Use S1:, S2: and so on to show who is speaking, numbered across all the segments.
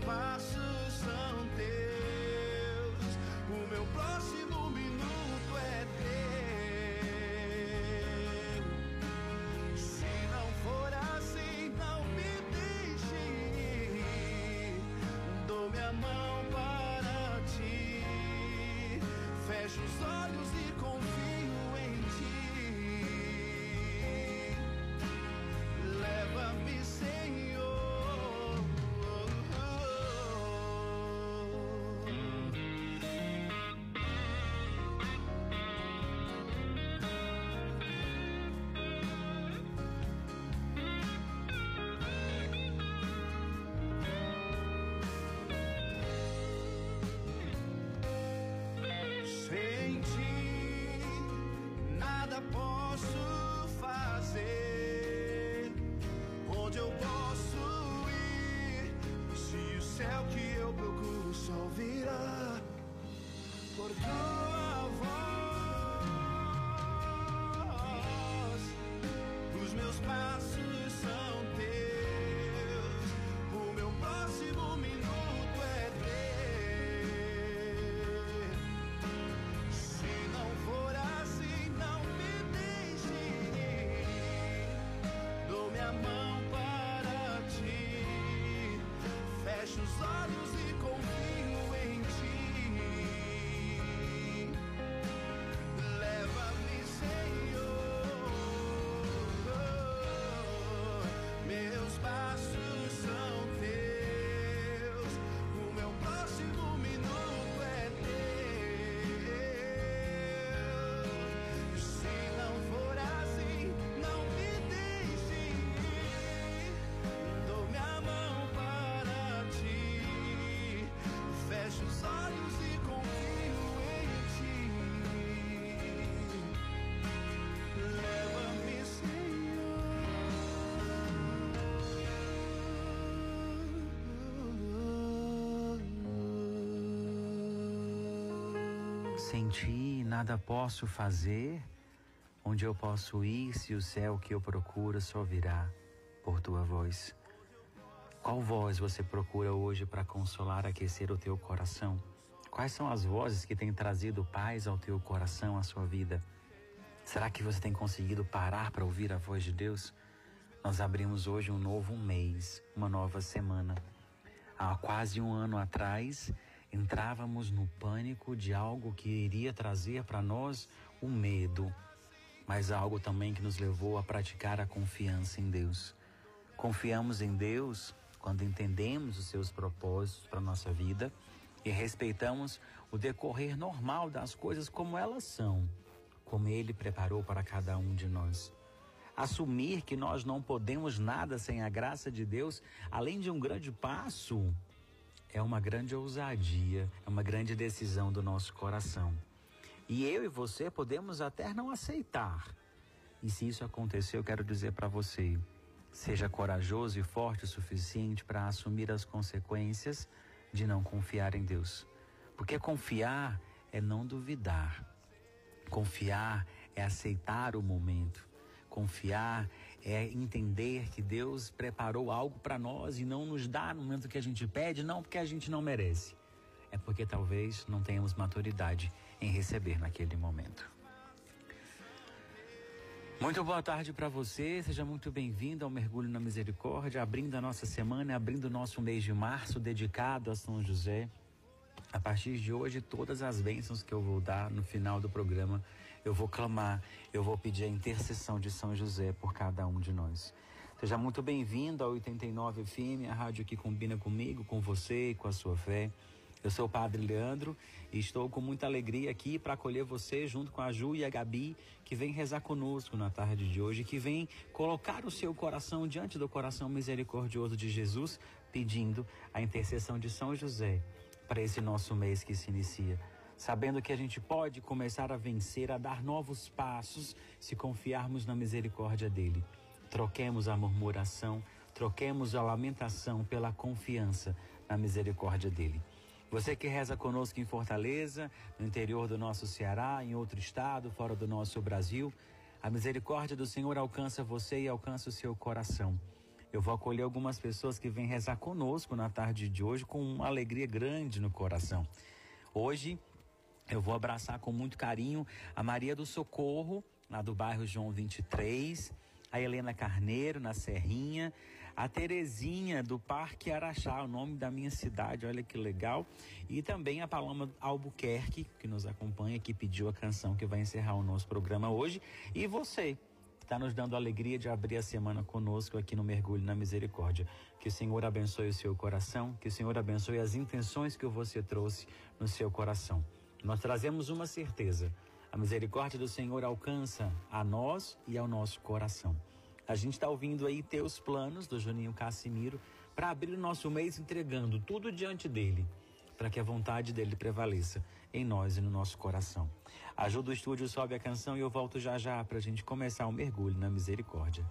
S1: Passos são teus. O meu próximo Sem ti nada posso fazer. Onde eu posso ir se o céu que eu procuro só virá por tua voz?
S2: Qual voz você procura hoje para consolar, aquecer o teu coração? Quais são as vozes que têm trazido paz ao teu coração, à sua vida? Será que você tem conseguido parar para ouvir a voz de Deus? Nós abrimos hoje um novo mês, uma nova semana. Há quase um ano atrás, entrávamos no pânico de algo que iria trazer para nós o medo, mas algo também que nos levou a praticar a confiança em Deus. Confiamos em Deus quando entendemos os seus propósitos para nossa vida e respeitamos o decorrer normal das coisas como elas são, como Ele preparou para cada um de nós. Assumir que nós não podemos nada sem a graça de Deus, além de um grande passo, é uma grande ousadia, é uma grande decisão do nosso coração. E eu e você podemos até não aceitar E se isso acontecer, eu quero dizer para você: seja corajoso e forte o suficiente para assumir as consequências de não confiar em Deus. Porque confiar é não duvidar. Confiar é aceitar o momento. Confiar é entender que Deus preparou algo para nós e não nos dá no momento que a gente pede, não porque a gente não merece. É porque talvez não tenhamos maturidade em receber naquele momento. Muito boa tarde para você, seja muito bem-vindo ao Mergulho na Misericórdia, abrindo a nossa semana, abrindo o nosso mês de março dedicado a São José. A partir de hoje, todas as bênçãos que eu vou dar no final do programa, eu vou clamar, eu vou pedir a intercessão de São José por cada um de nós. Seja muito bem-vindo ao 89 FM, a rádio que combina comigo, com você e com a sua fé. Eu sou o Padre Leandro e estou com muita alegria aqui para acolher você junto com a Ju e a Gabi, que vem rezar conosco na tarde de hoje, que vem colocar o seu coração diante do coração misericordioso de Jesus, pedindo a intercessão de São José para esse nosso mês que se inicia. Sabendo que a gente pode começar a vencer, a dar novos passos, se confiarmos na misericórdia dele. Troquemos a murmuração, troquemos a lamentação pela confiança na misericórdia dele. Você que reza conosco em Fortaleza, no interior do nosso Ceará, em outro estado, fora do nosso Brasil, a misericórdia do Senhor alcança você e alcança o seu coração. Eu vou acolher algumas pessoas que vêm rezar conosco na tarde de hoje com uma alegria grande no coração. Hoje eu vou abraçar com muito carinho a Maria do Socorro, lá do bairro João 23, a Helena Carneiro, na Serrinha, a Terezinha do Parque Araxá, o nome da minha cidade, olha que legal. E também a Paloma Albuquerque, que nos acompanha, que pediu a canção que vai encerrar o nosso programa hoje. E você, está nos dando a alegria de abrir a semana conosco aqui no Mergulho na Misericórdia. Que o Senhor abençoe o seu coração, que o Senhor abençoe as intenções que você trouxe no seu coração. Nós trazemos uma certeza. A misericórdia do Senhor alcança a nós e ao nosso coração. A gente está ouvindo aí Teus Planos, do Juninho Cassimiro, para abrir o nosso mês entregando tudo diante dele, para que a vontade dele prevaleça em nós e no nosso coração. Ajuda o estúdio, sobe a canção e eu volto já já para a gente começar o mergulho na misericórdia.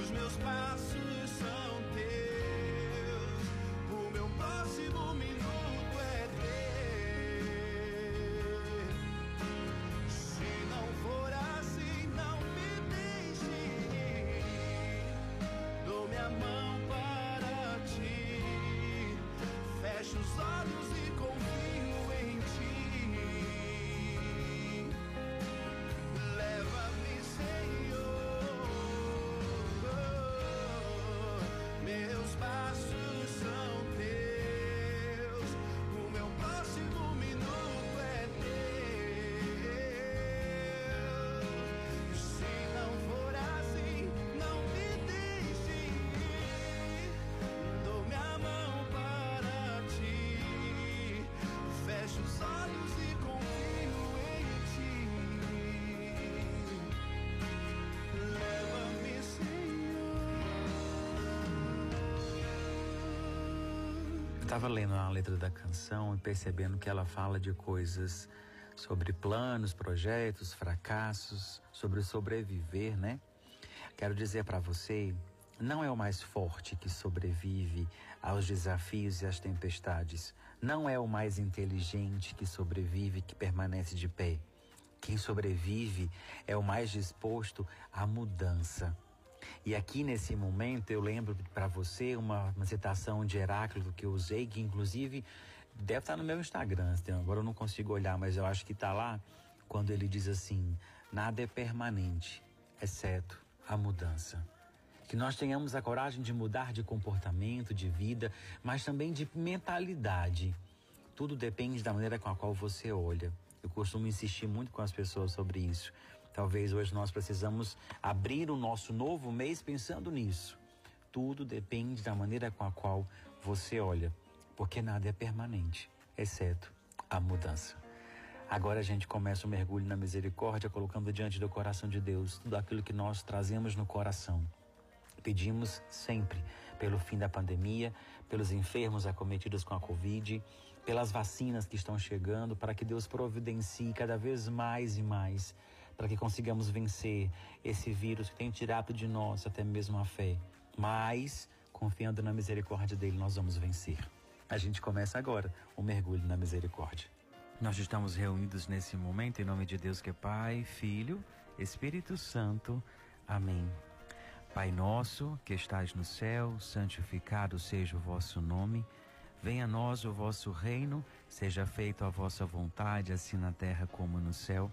S1: Os meus passos são teus, o meu próximo minuto Dou
S2: Estava lendo a letra da canção e percebendo que ela fala de coisas sobre planos, projetos, fracassos, sobre sobreviver, né? Quero dizer para você, não é o mais forte que sobrevive aos desafios e às tempestades. Não é o mais inteligente que sobrevive, que permanece de pé. Quem sobrevive é o mais disposto à mudança. E aqui nesse momento eu lembro para você uma, uma citação de Heráclito que eu usei, que inclusive deve estar no meu Instagram. Agora eu não consigo olhar, mas eu acho que está lá quando ele diz assim: nada é permanente, exceto a mudança. Que nós tenhamos a coragem de mudar de comportamento, de vida, mas também de mentalidade. Tudo depende da maneira com a qual você olha. Eu costumo insistir muito com as pessoas sobre isso. Talvez hoje nós precisamos abrir o nosso novo mês pensando nisso. Tudo depende da maneira com a qual você olha, porque nada é permanente, exceto a mudança. Agora a gente começa o mergulho na misericórdia, colocando diante do coração de Deus tudo aquilo que nós trazemos no coração. Pedimos sempre pelo fim da pandemia, pelos enfermos acometidos com a Covid, pelas vacinas que estão chegando, para que Deus providencie cada vez mais e mais para que consigamos vencer esse vírus que tem tirado de nós até mesmo a fé. Mas, confiando na misericórdia dele, nós vamos vencer. A gente começa agora o mergulho na misericórdia. Nós estamos reunidos nesse momento em nome de Deus que é Pai, Filho, Espírito Santo. Amém. Pai nosso, que estais no céu, santificado seja o vosso nome. Venha a nós o vosso reino, seja feita a vossa vontade, assim na terra como no céu.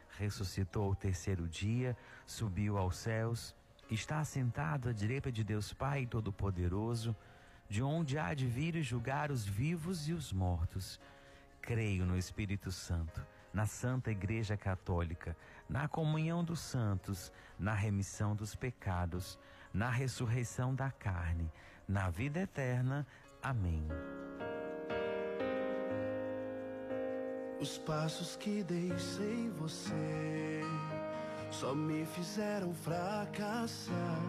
S2: ressuscitou ao terceiro dia, subiu aos céus, está assentado à direita de Deus Pai Todo-Poderoso, de onde há de vir e julgar os vivos e os mortos. Creio no Espírito Santo, na Santa Igreja Católica, na comunhão dos santos, na remissão dos pecados, na ressurreição da carne na vida eterna. Amém.
S1: Os passos que dei sem você só me fizeram fracassar.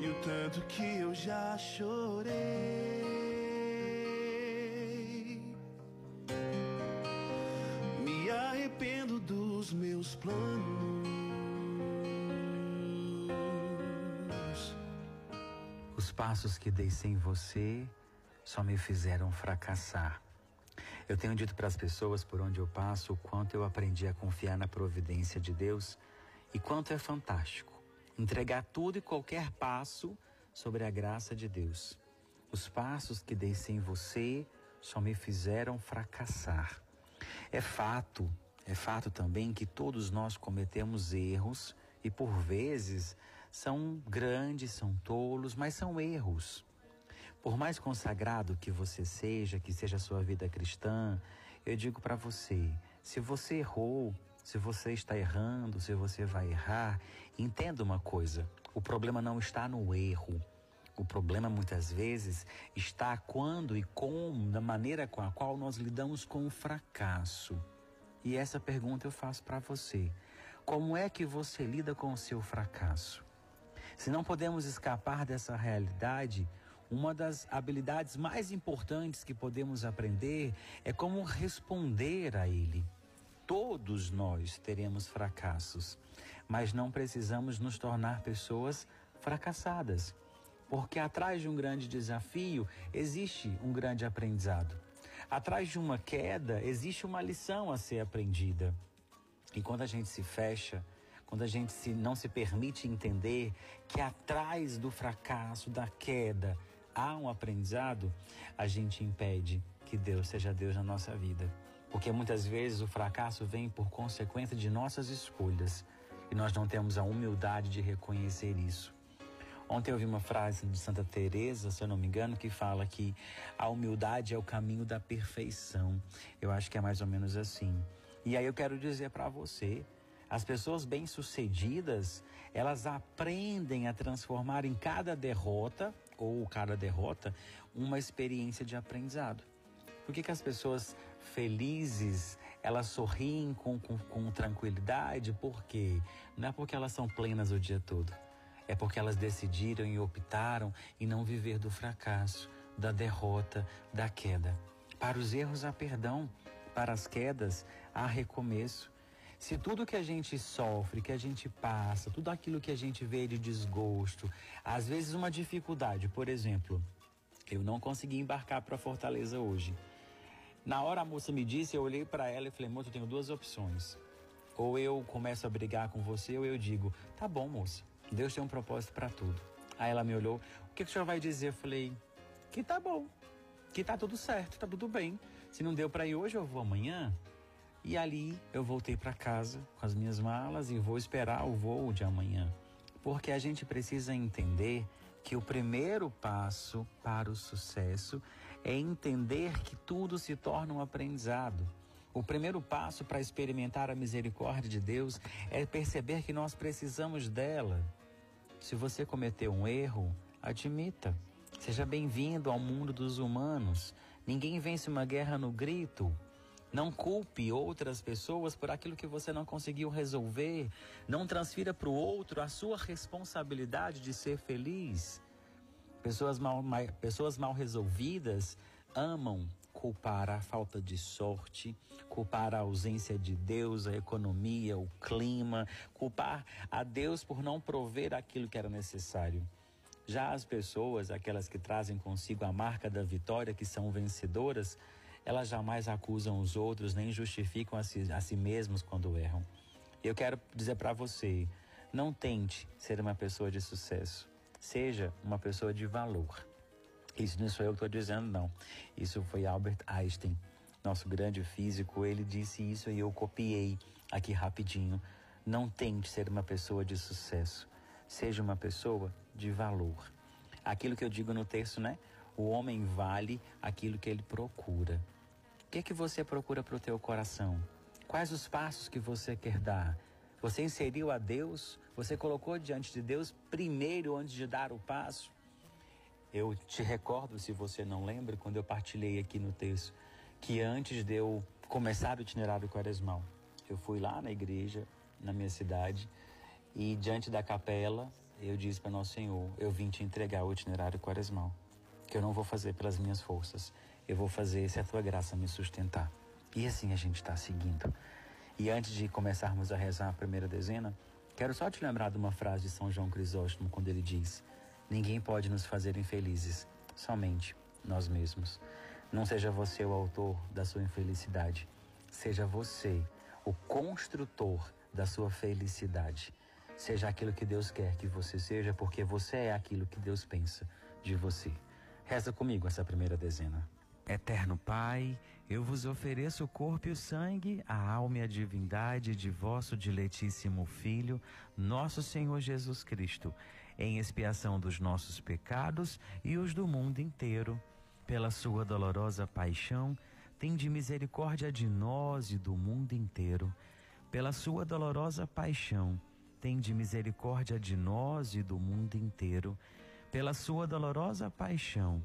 S1: E o tanto que eu já chorei. Me arrependo dos meus planos.
S2: passos que dei sem você só me fizeram fracassar. Eu tenho dito para as pessoas por onde eu passo o quanto eu aprendi a confiar na providência de Deus e quanto é fantástico entregar tudo e qualquer passo sobre a graça de Deus. Os passos que dei sem você só me fizeram fracassar. É fato, é fato também que todos nós cometemos erros e por vezes são grandes, são tolos, mas são erros. Por mais consagrado que você seja, que seja a sua vida cristã, eu digo para você: se você errou, se você está errando, se você vai errar, entenda uma coisa: o problema não está no erro. O problema muitas vezes está quando e como, da maneira com a qual nós lidamos com o fracasso. E essa pergunta eu faço para você: como é que você lida com o seu fracasso? Se não podemos escapar dessa realidade, uma das habilidades mais importantes que podemos aprender é como responder a ele. Todos nós teremos fracassos, mas não precisamos nos tornar pessoas fracassadas, porque atrás de um grande desafio existe um grande aprendizado. Atrás de uma queda existe uma lição a ser aprendida. E quando a gente se fecha, quando a gente se, não se permite entender que atrás do fracasso, da queda, há um aprendizado, a gente impede que Deus seja Deus na nossa vida. Porque muitas vezes o fracasso vem por consequência de nossas escolhas e nós não temos a humildade de reconhecer isso. Ontem eu vi uma frase de Santa Teresa, se eu não me engano, que fala que a humildade é o caminho da perfeição. Eu acho que é mais ou menos assim. E aí eu quero dizer para você, as pessoas bem-sucedidas, elas aprendem a transformar em cada derrota, ou cada derrota, uma experiência de aprendizado. Por que, que as pessoas felizes, elas sorriem com, com, com tranquilidade? Por quê? Não é porque elas são plenas o dia todo. É porque elas decidiram e optaram em não viver do fracasso, da derrota, da queda. Para os erros há perdão, para as quedas há recomeço. Se tudo que a gente sofre, que a gente passa, tudo aquilo que a gente vê de desgosto, às vezes uma dificuldade, por exemplo, eu não consegui embarcar para Fortaleza hoje. Na hora a moça me disse, eu olhei para ela e falei: "Moça, eu tenho duas opções. Ou eu começo a brigar com você ou eu digo: "Tá bom, moça. Deus tem um propósito para tudo. Aí ela me olhou, o que, que o senhor vai dizer? Eu falei, que tá bom, que tá tudo certo, tá tudo bem. Se não deu para ir hoje, eu vou amanhã. E ali eu voltei para casa com as minhas malas e vou esperar o voo de amanhã. Porque a gente precisa entender que o primeiro passo para o sucesso é entender que tudo se torna um aprendizado. O primeiro passo para experimentar a misericórdia de Deus é perceber que nós precisamos dela. Se você cometeu um erro, admita. Seja bem-vindo ao mundo dos humanos. Ninguém vence uma guerra no grito. Não culpe outras pessoas por aquilo que você não conseguiu resolver. Não transfira para o outro a sua responsabilidade de ser feliz. Pessoas mal, pessoas mal resolvidas amam culpar a falta de sorte, culpar a ausência de Deus, a economia, o clima, culpar a Deus por não prover aquilo que era necessário. Já as pessoas, aquelas que trazem consigo a marca da vitória, que são vencedoras, elas jamais acusam os outros nem justificam a si, a si mesmos quando erram. Eu quero dizer para você: não tente ser uma pessoa de sucesso, seja uma pessoa de valor. Isso não sou eu que estou dizendo, não. Isso foi Albert Einstein, nosso grande físico. Ele disse isso e eu copiei aqui rapidinho. Não tente ser uma pessoa de sucesso. Seja uma pessoa de valor. Aquilo que eu digo no texto, né? O homem vale aquilo que ele procura. Que é que você procura para o teu coração? Quais os passos que você quer dar? Você inseriu a Deus? Você colocou diante de Deus primeiro antes de dar o passo? Eu te recordo, se você não lembra, quando eu partilhei aqui no texto, que antes de eu começar o itinerário quaresmal, eu fui lá na igreja, na minha cidade, e diante da capela, eu disse para Nosso Senhor: Eu vim te entregar o itinerário quaresmal, que eu não vou fazer pelas minhas forças, eu vou fazer se a tua graça me sustentar. E assim a gente está seguindo. E antes de começarmos a rezar a primeira dezena, quero só te lembrar de uma frase de São João Crisóstomo, quando ele diz: Ninguém pode nos fazer infelizes, somente nós mesmos. Não seja você o autor da sua infelicidade, seja você o construtor da sua felicidade. Seja aquilo que Deus quer que você seja, porque você é aquilo que Deus pensa de você. Reza comigo essa primeira dezena. Eterno Pai, eu vos ofereço o corpo e o sangue, a alma e a divindade de vosso diletíssimo Filho, nosso Senhor Jesus Cristo em expiação dos nossos pecados e os do mundo inteiro. Pela sua dolorosa paixão, tende misericórdia de nós e do mundo inteiro. Pela sua dolorosa paixão, tende misericórdia de nós e do mundo inteiro. Pela sua dolorosa paixão,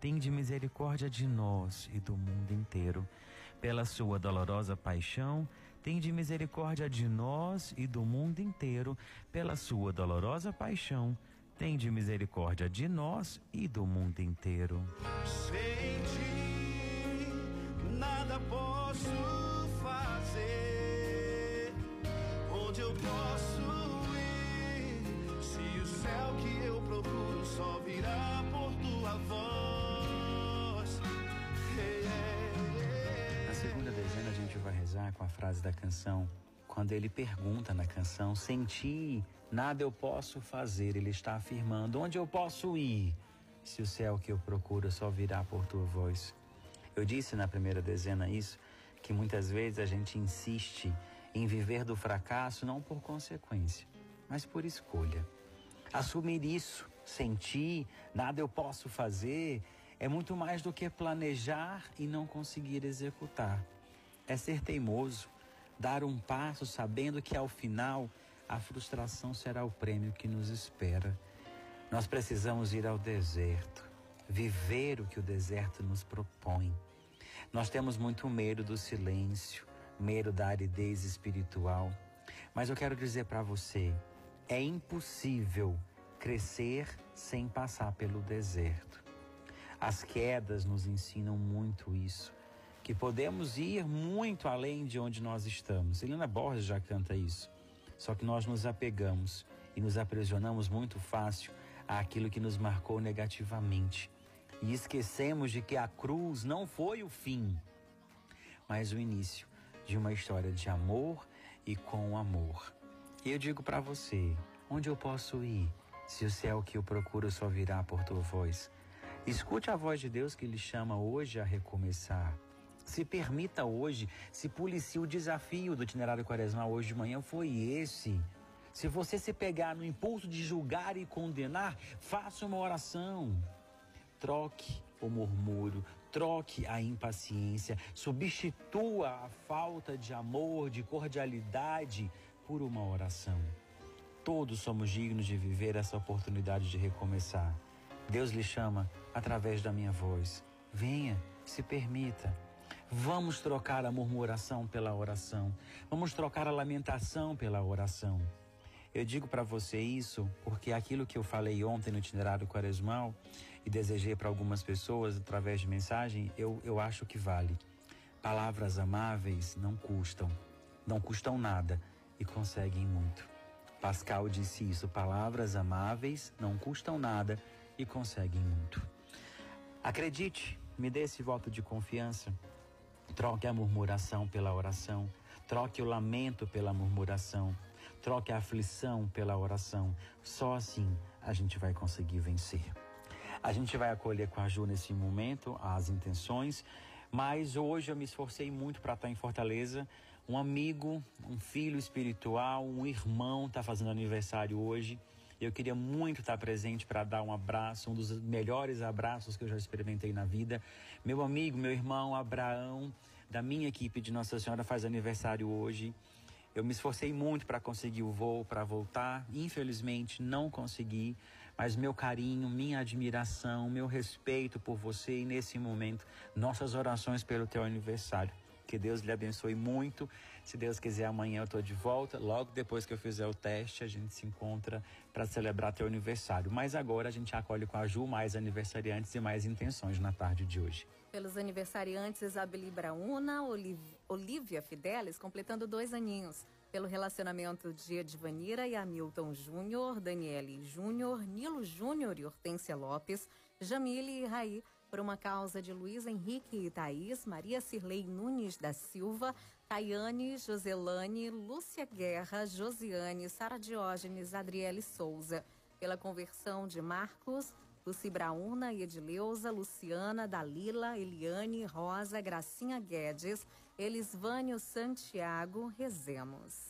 S2: Tende misericórdia de nós e do mundo inteiro pela sua dolorosa paixão Tende misericórdia de nós e do mundo inteiro, pela sua dolorosa paixão. Tende misericórdia de nós e do mundo inteiro.
S1: Sem ti, nada posso fazer. Onde eu posso ir? Se o céu que eu procuro só virá por tua voz.
S2: Dezena a gente vai rezar com a frase da canção. Quando ele pergunta na canção, senti, nada eu posso fazer, ele está afirmando, onde eu posso ir? Se o céu que eu procuro só virá por tua voz. Eu disse na primeira dezena isso, que muitas vezes a gente insiste em viver do fracasso não por consequência, mas por escolha. Assumir isso, sentir, nada eu posso fazer, é muito mais do que planejar e não conseguir executar. É ser teimoso, dar um passo sabendo que ao final a frustração será o prêmio que nos espera. Nós precisamos ir ao deserto, viver o que o deserto nos propõe. Nós temos muito medo do silêncio, medo da aridez espiritual. Mas eu quero dizer para você, É impossível crescer sem passar pelo deserto. As quedas nos ensinam muito isso, que podemos ir muito além de onde nós estamos. Helena Borges já canta isso. Só que nós nos apegamos e nos aprisionamos muito fácil àquilo que nos marcou negativamente. E esquecemos de que a cruz não foi o fim, mas o início de uma história de amor e com amor. E eu digo para você, onde eu posso ir se o céu que eu procuro só virá por tua voz? Escute a voz de Deus que lhe chama hoje a recomeçar. Se permita hoje, se policie o desafio do itinerário quaresmal hoje de manhã foi esse. Se você se pegar no impulso de julgar e condenar, faça uma oração. Troque o murmúrio, troque a impaciência, substitua a falta de amor, de cordialidade por uma oração. Todos somos dignos de viver essa oportunidade de recomeçar. Deus lhe chama através da minha voz. Venha, se permita. Vamos trocar a murmuração pela oração. Vamos trocar a lamentação pela oração. Eu digo para você isso porque aquilo que eu falei ontem no itinerário quaresmal e desejei para algumas pessoas através de mensagem, eu, eu acho que vale. Palavras amáveis não custam, não custam nada e conseguem muito. Pascal disse isso: palavras amáveis não custam nada e conseguem muito. Acredite, me dê esse voto de confiança. Troque a murmuração pela oração, troque o lamento pela murmuração Troque a aflição pela oração. Só assim a gente vai conseguir vencer. A gente vai acolher com a Ju nesse momento as intenções, mas hoje eu me esforcei muito para estar em Fortaleza. Um amigo, um filho espiritual, um irmão está fazendo aniversário hoje. Eu queria muito estar presente para dar um abraço, um dos melhores abraços que eu já experimentei na vida. Meu amigo, meu irmão Abraão, da minha equipe de Nossa Senhora, faz aniversário hoje. Eu me esforcei muito para conseguir o voo, para voltar. Infelizmente, não consegui. Mas meu carinho, minha admiração, meu respeito por você e nesse momento, nossas orações pelo teu aniversário. Que Deus lhe abençoe muito. Se Deus quiser, amanhã eu estou de volta. Logo depois que eu fizer o teste, a gente se encontra para celebrar teu aniversário. Mas agora a gente acolhe com a Ju mais aniversariantes e mais intenções na tarde de hoje.
S3: Pelos aniversariantes, Isabeli Brauna, Oliv Olivia Fidelis, completando dois aninhos. Pelo relacionamento de Edvanira e Hamilton Júnior, Daniele Júnior, Nilo Júnior e Hortência Lopes, Jamile e Raí, por uma causa de Luiz Henrique e Thaís, Maria Cirlei Nunes da Silva, Tayane, Joselane, Lúcia Guerra, Josiane, Sara Diógenes, Adriele Souza, pela conversão de Marcos, Luci Brauna, Edileuza, Luciana, Dalila, Eliane, Rosa, Gracinha Guedes, Elisvânio Santiago, rezemos.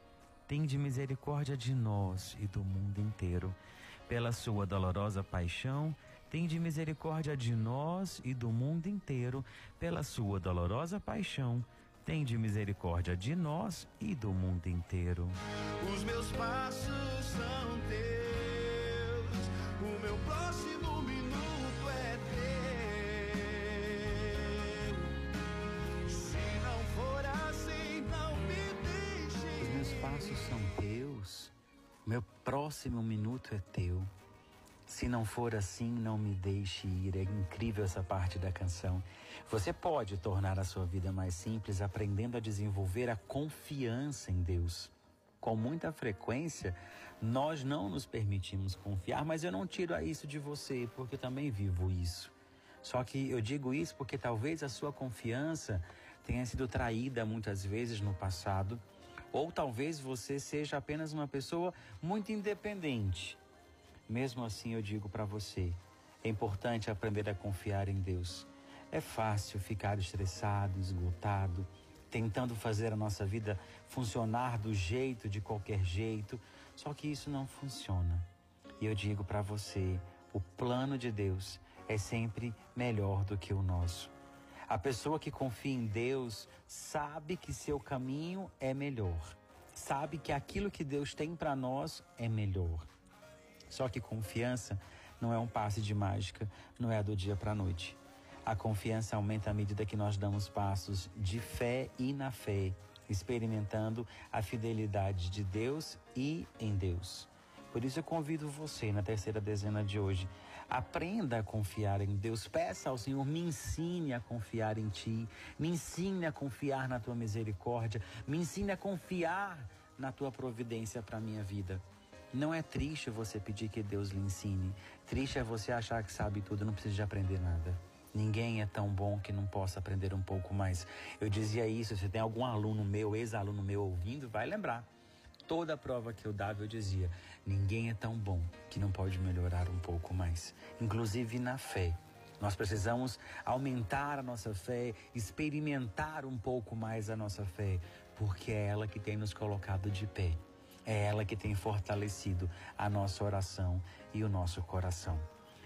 S2: tende misericórdia de nós e do mundo inteiro. Pela sua dolorosa paixão, tende misericórdia de nós e do mundo inteiro. Pela sua dolorosa paixão, tende misericórdia de nós e do mundo inteiro.
S1: Os meus passos são teus, o meu próximo
S2: passos são teus, meu próximo minuto é teu. Se não for assim, não me deixe ir. É incrível essa parte da canção. Você pode tornar a sua vida mais simples aprendendo a desenvolver a confiança em Deus. com muita frequência, nós não nos permitimos confiar, mas eu não tiro isso de você, porque eu também vivo isso. Só que eu digo isso porque talvez a sua confiança tenha sido traída muitas vezes no passado, ou talvez você seja apenas uma pessoa muito independente. Mesmo assim, eu digo para você, é importante aprender a confiar em Deus. É fácil ficar estressado, esgotado, tentando fazer a nossa vida funcionar do jeito, de qualquer jeito, só que isso não funciona. E eu digo para você, o plano de Deus é sempre melhor do que o nosso. A pessoa que confia em Deus sabe que seu caminho é melhor. Sabe que aquilo que Deus tem para nós é melhor. Só que confiança não é um passe de mágica, não é do dia para a noite. A confiança aumenta à medida que nós damos passos de fé e na fé, experimentando a fidelidade de Deus e em Deus. Por isso eu convido você na terceira dezena de hoje, aprenda a confiar em Deus, peça ao Senhor, me ensine a confiar em Ti, me ensine a confiar na Tua misericórdia, me ensine a confiar na Tua providência para a minha vida. Não é triste você pedir que Deus lhe ensine, triste é você achar que sabe tudo, não precisa de aprender nada. Ninguém é tão bom que não possa aprender um pouco mais. Eu dizia isso, se tem algum aluno meu, ex-aluno meu ouvindo, vai lembrar. Toda a prova que eu dava eu dizia: ninguém é tão bom que não pode melhorar um pouco mais, inclusive na fé. Nós precisamos aumentar a nossa fé, experimentar um pouco mais a nossa fé, porque é ela que tem nos colocado de pé. É ela que tem fortalecido a nossa oração e o nosso coração.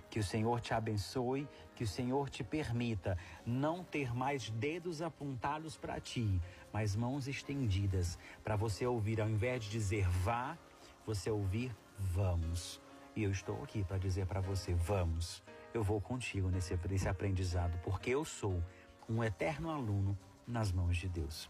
S2: Que o Senhor te abençoe, que o Senhor te permita não ter mais dedos apontados para ti, mas mãos estendidas, para você ouvir, ao invés de dizer vá, você ouvir vamos. E eu estou aqui para dizer para você: vamos, eu vou contigo nesse, nesse aprendizado, porque eu sou um eterno aluno nas mãos de Deus.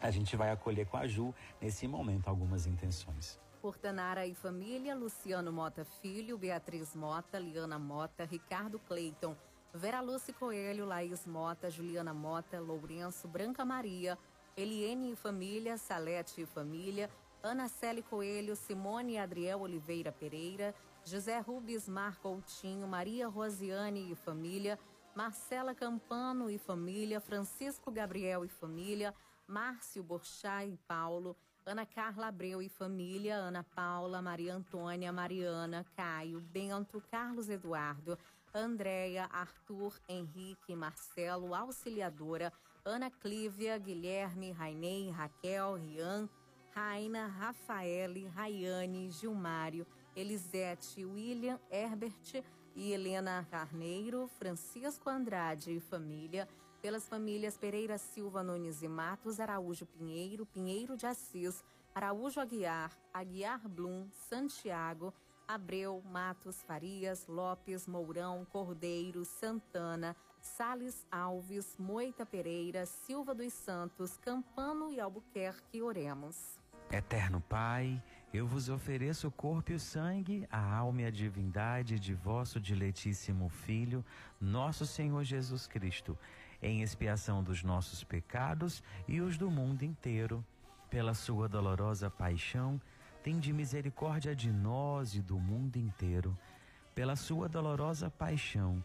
S2: A gente vai acolher com a Ju, nesse momento, algumas intenções.
S3: Por Tanara e família, Luciano Mota Filho, Beatriz Mota, Liana Mota, Ricardo Cleiton, Vera Lúcia Coelho, Laís Mota, Juliana Mota, Lourenço, Branca Maria, Eliene e família, Salete e família, Ana Célia Coelho, Simone e Adriel Oliveira Pereira, José Rubens Mar Coutinho, Maria Rosiane e família, Marcela Campano e família, Francisco Gabriel e família, Márcio Borchá e Paulo, Ana Carla Abreu e família, Ana Paula, Maria Antônia, Mariana, Caio, Bento, Carlos Eduardo, Andréia, Arthur, Henrique, Marcelo, Auxiliadora, Ana Clívia, Guilherme, Rainei, Raquel, Rian, Raina, Rafaele, Rayane, Gilmário, Elisete, William, Herbert e Helena Carneiro, Francisco Andrade e família, pelas famílias Pereira Silva Nunes e Matos, Araújo Pinheiro, Pinheiro de Assis, Araújo Aguiar, Aguiar Blum, Santiago, Abreu, Matos, Farias, Lopes, Mourão, Cordeiro, Santana, Sales Alves, Moita Pereira, Silva dos Santos, Campano e Albuquerque, oremos.
S2: Eterno Pai, eu vos ofereço o corpo e o sangue, a alma e a divindade de vosso diletíssimo Filho, nosso Senhor Jesus Cristo em expiação dos nossos pecados e os do mundo inteiro. Pela sua dolorosa paixão, tende misericórdia de nós e do mundo inteiro. Pela sua dolorosa paixão,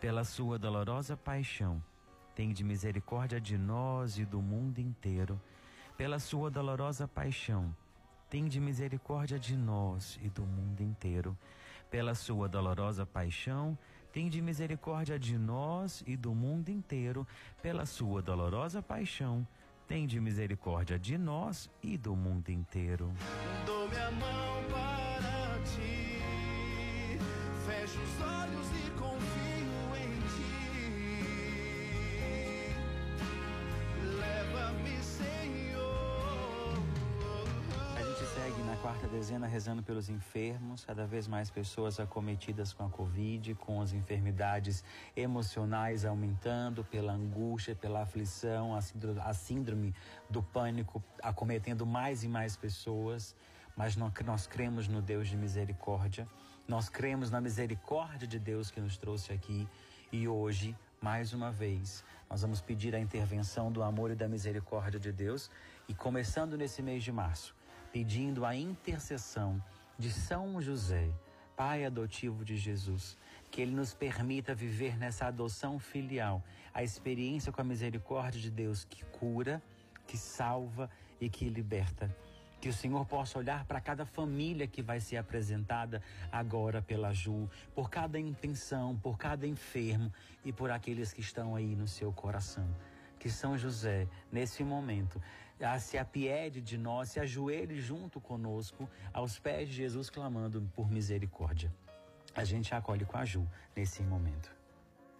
S2: pela sua dolorosa paixão. Tende misericórdia de nós e do mundo inteiro pela sua dolorosa paixão. Tende misericórdia de nós e do mundo inteiro pela sua dolorosa paixão Tende misericórdia de nós e do mundo inteiro, pela sua dolorosa paixão. Tende misericórdia de nós e do mundo inteiro.
S1: Dou minha mão para ti, fecho os olhos e confio Leva-me, Senhor.
S2: A gente segue na quarta dezena rezando pelos enfermos, cada vez mais pessoas acometidas com a Covid, com as enfermidades emocionais aumentando, pela angústia, pela aflição, a síndrome, a síndrome do pânico acometendo mais e mais pessoas. Mas nós, cremos no Deus de misericórdia, nós cremos na misericórdia de Deus que nos trouxe aqui e hoje, mais uma vez, nós vamos pedir a intervenção do amor e da misericórdia de Deus e começando nesse mês de março pedindo a intercessão de São José, pai adotivo de Jesus, que ele nos permita viver nessa adoção filial, a experiência com a misericórdia de Deus que cura, que salva e que liberta. Que o Senhor possa olhar para cada família que vai ser apresentada agora pela Ju, por cada intenção, por cada enfermo e por aqueles que estão aí no seu coração. Que São José, nesse momento, se apiede de nós, se ajoelhe junto conosco aos pés de Jesus, clamando por misericórdia. A gente acolhe com a Ju nesse momento.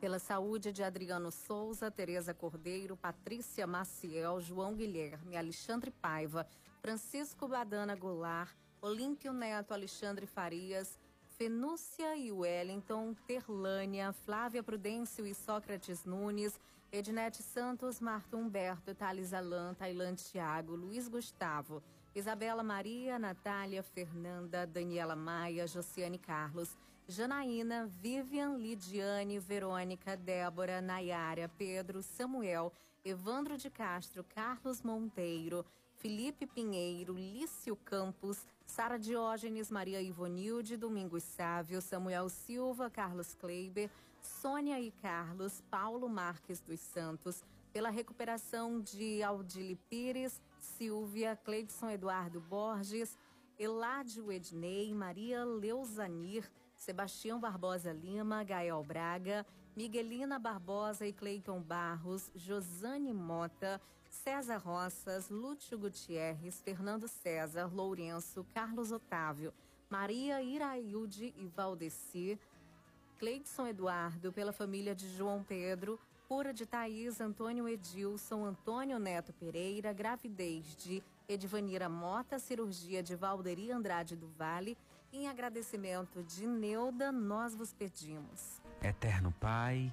S3: Pela saúde de Adriano Souza, Tereza Cordeiro, Patrícia Maciel, João Guilherme, Alexandre Paiva, Francisco Badana Goulart, Olímpio Neto, Alexandre Farias, Fenúcia e Wellington, Terlânia, Flávia Prudêncio e Sócrates Nunes, Ednete Santos, Marta Humberto, Thales Alan, Tailande Thiago, Luiz Gustavo, Isabela Maria, Natália, Fernanda, Daniela Maia, Josiane Carlos, Janaína, Vivian, Lidiane, Verônica, Débora, Nayara, Pedro, Samuel, Evandro de Castro, Carlos Monteiro, Felipe Pinheiro, Lício Campos, Sara Diógenes, Maria Ivonilde, Domingos Sávio, Samuel Silva, Carlos Kleiber, Sônia e Carlos, Paulo Marques dos Santos, pela recuperação de Aldili Pires, Silvia, Cleidson Eduardo Borges, Eládio Ednei, Maria Leuzanir, Sebastião Barbosa Lima, Gael Braga, Miguelina Barbosa e Cleiton Barros, Josane Mota, César Roças, Lúcio Gutierrez, Fernando César, Lourenço, Carlos Otávio, Maria Irailde e Valdeci, Cleidson Eduardo, pela família de João Pedro, cura de Thaís, Antônio Edilson, Antônio Neto Pereira, gravidez de Edvanira Mota, cirurgia de Valderi Andrade do Vale, em agradecimento de Neuda, nós vos pedimos.
S2: Eterno Pai,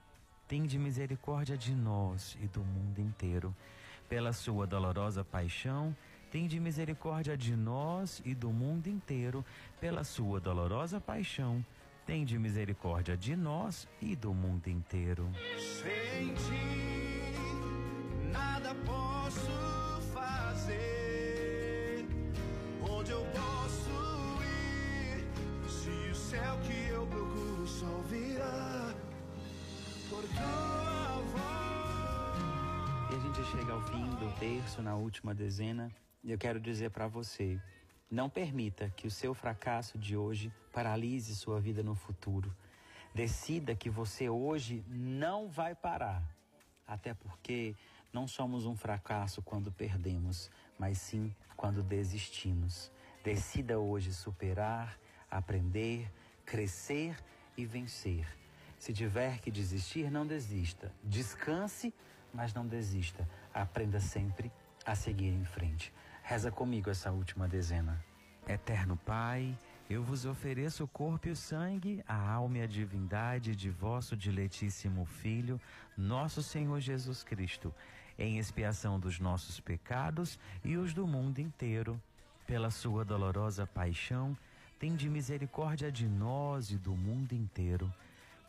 S2: Tende misericórdia de nós e do mundo inteiro pela sua dolorosa paixão. Tende misericórdia de nós e do mundo inteiro pela sua dolorosa paixão Tende misericórdia de nós e do mundo inteiro.
S1: Sem ti, nada posso fazer. Onde eu posso ir? Se o céu que eu procuro só virá.
S2: E a gente chega ao fim do terço, na última dezena. E eu quero dizer para você não permita que o seu fracasso de hoje paralise sua vida no futuro. Decida que você hoje não vai parar. Até porque não somos um fracasso quando perdemos, mas sim quando desistimos. Decida hoje superar, aprender, crescer e vencer. Se tiver que desistir, não desista. Descanse, mas não desista. Aprenda sempre a seguir em frente. Reza comigo essa última dezena. Eterno Pai, eu vos ofereço o corpo e o sangue, a alma e a divindade de vosso diletíssimo Filho, nosso Senhor Jesus Cristo, em expiação dos nossos pecados e os do mundo inteiro. Pela sua dolorosa paixão, tende misericórdia de nós e do mundo inteiro.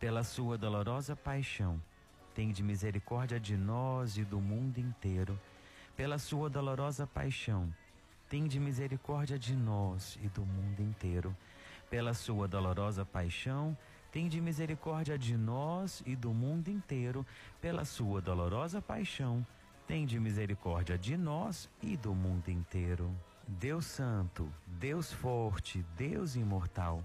S2: Pela sua dolorosa paixão, tende misericórdia de nós e do mundo inteiro. Pela sua dolorosa paixão, tende misericórdia de nós e do mundo inteiro. Pela sua dolorosa paixão, tende misericórdia de nós e do mundo inteiro. Pela sua dolorosa paixão, tende misericórdia de nós e do mundo inteiro. Deus Santo, Deus Forte, Deus Imortal,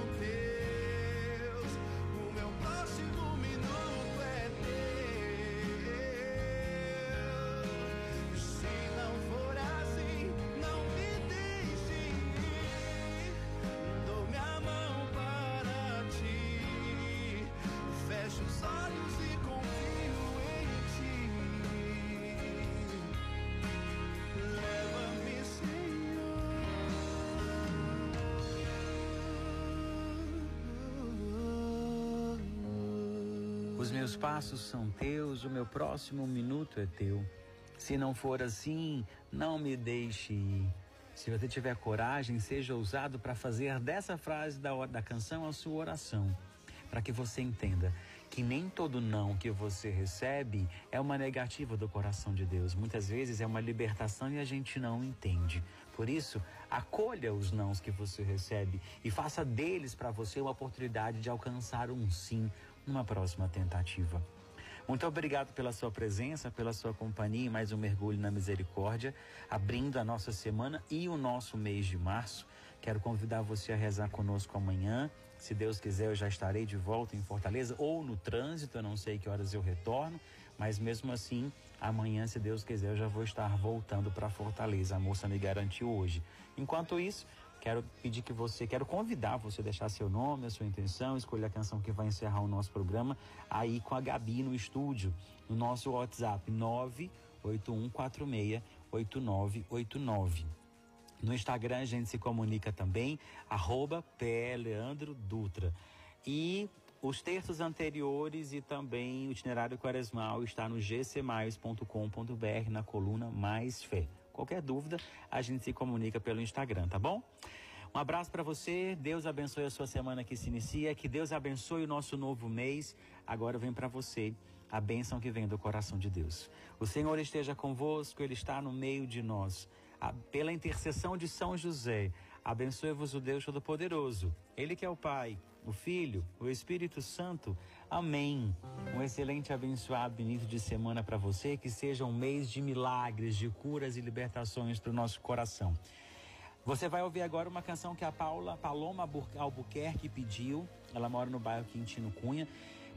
S2: passos são teus, o meu próximo minuto é teu. Se não for assim, não me deixe ir. Se você tiver coragem, seja ousado para fazer dessa frase da, da canção a sua oração, para que você entenda que nem todo não que você recebe é uma negativa do coração de Deus. Muitas vezes é uma libertação e a gente não entende. Por isso, acolha os nãos que você recebe e faça deles para você uma oportunidade de alcançar um sim numa próxima tentativa. Muito obrigado pela sua presença, pela sua companhia mais um mergulho na misericórdia, abrindo a nossa semana e o nosso mês de março. Quero convidar você a rezar conosco amanhã. Se Deus quiser, eu já estarei de volta em Fortaleza ou no trânsito, eu não sei que horas eu retorno, mas mesmo assim, amanhã, se Deus quiser, eu já vou estar voltando para Fortaleza. A moça me garantiu hoje. Enquanto isso, Quero pedir que você, quero convidar você a deixar seu nome, a sua intenção, escolher a canção que vai encerrar o nosso programa aí com a Gabi no estúdio, no nosso WhatsApp 981468989. No Instagram a gente se comunica também, arroba Leandro Dutra. E os textos anteriores e também o itinerário quaresmal está no gcmais.com.br na coluna Mais Fé. Qualquer dúvida, a gente se comunica pelo Instagram, tá bom? Um abraço para você, Deus abençoe a sua semana que se inicia, que Deus abençoe o nosso novo mês. Agora vem para você a bênção que vem do coração de Deus. O Senhor esteja convosco, Ele está no meio de nós. Pela intercessão de São José, abençoe-vos o Deus Todo-Poderoso, Ele que é o Pai, o Filho, o Espírito Santo. Amém. Um excelente, abençoado início de semana para você, que seja um mês de milagres, de curas e libertações para o nosso coração. Você vai ouvir agora uma canção que a Paula Paloma Albuquerque pediu. Ela mora no bairro Quintino Cunha.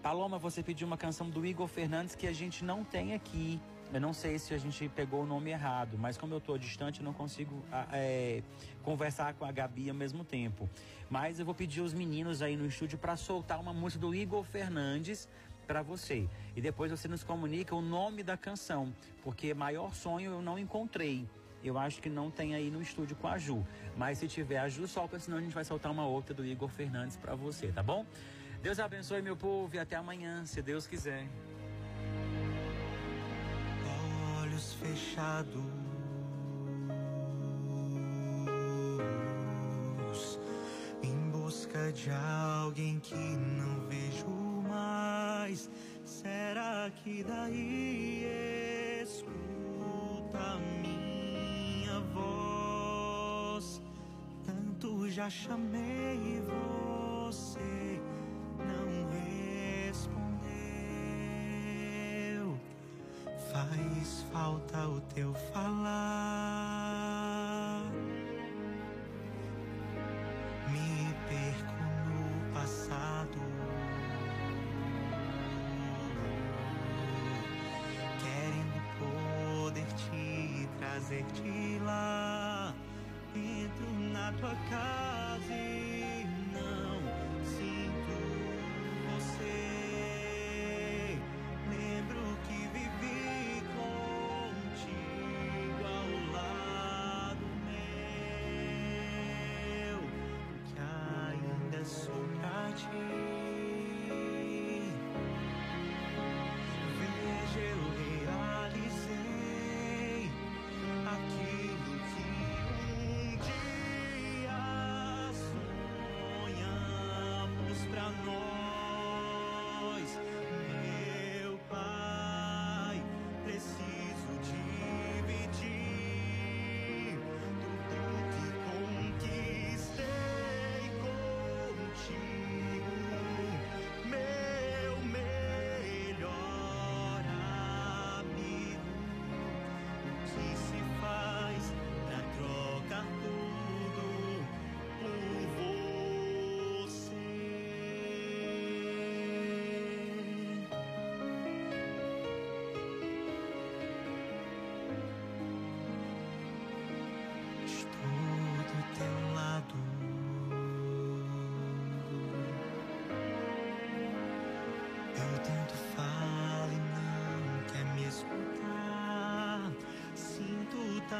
S2: Paloma, você pediu uma canção do Igor Fernandes que a gente não tem aqui. Eu não sei se a gente pegou o nome errado, mas como eu estou distante, eu não consigo é, conversar com a Gabi ao mesmo tempo. Mas eu vou pedir os meninos aí no estúdio para soltar uma música do Igor Fernandes para você. E depois você nos comunica o nome da canção, porque maior sonho eu não encontrei. Eu acho que não tem aí no estúdio com a Ju. Mas se tiver a Ju, solta, senão a gente vai soltar uma outra do Igor Fernandes para você, tá bom? Deus abençoe, meu povo, e até amanhã, se Deus quiser.
S1: Fechados em busca de alguém que não vejo mais. Será que daí escuta minha voz? Tanto já chamei e você
S4: falta o teu falar.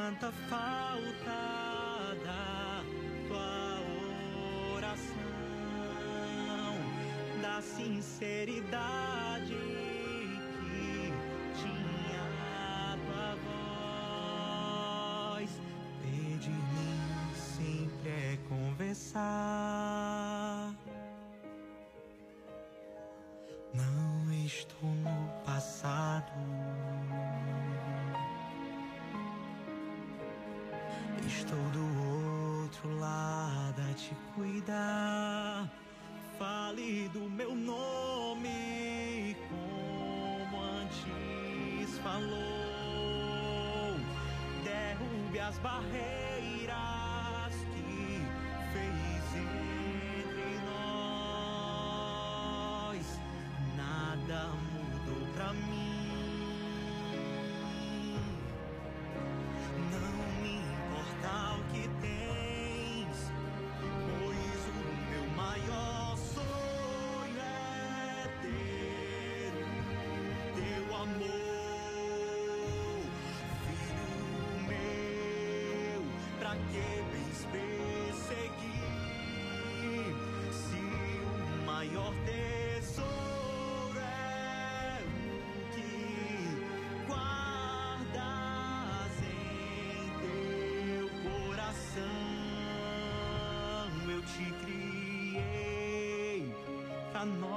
S4: tanta falta da tua oração, da sinceridade. cuidar. Fale do meu nome como antes falou. Derrube as barreiras.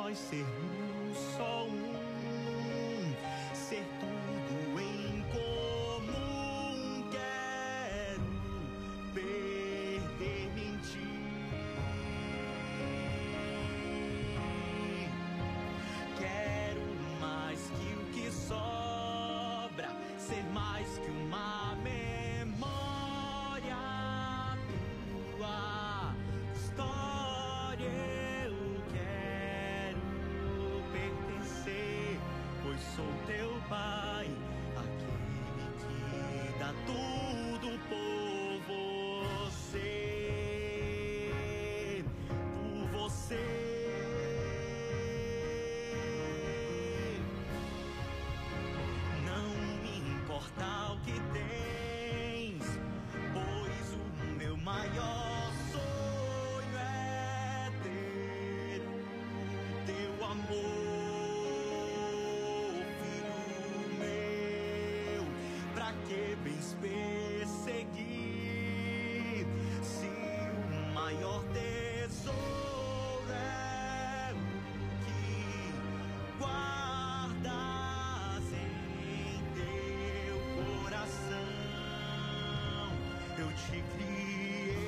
S4: nós mortal. te criei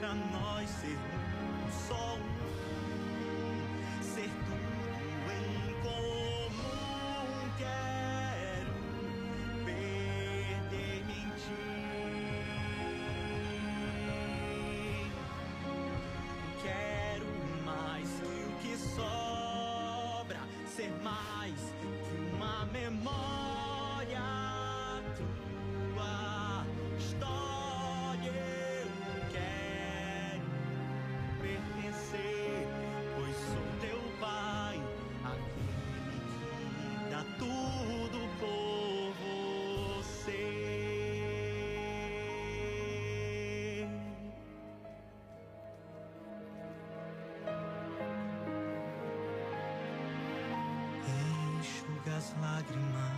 S4: para nós sermos só um. Lágrimas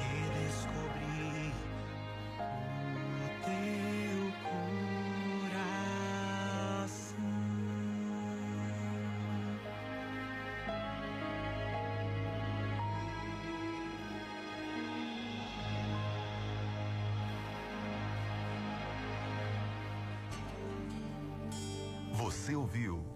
S4: e descobrir o teu coração.
S5: Você ouviu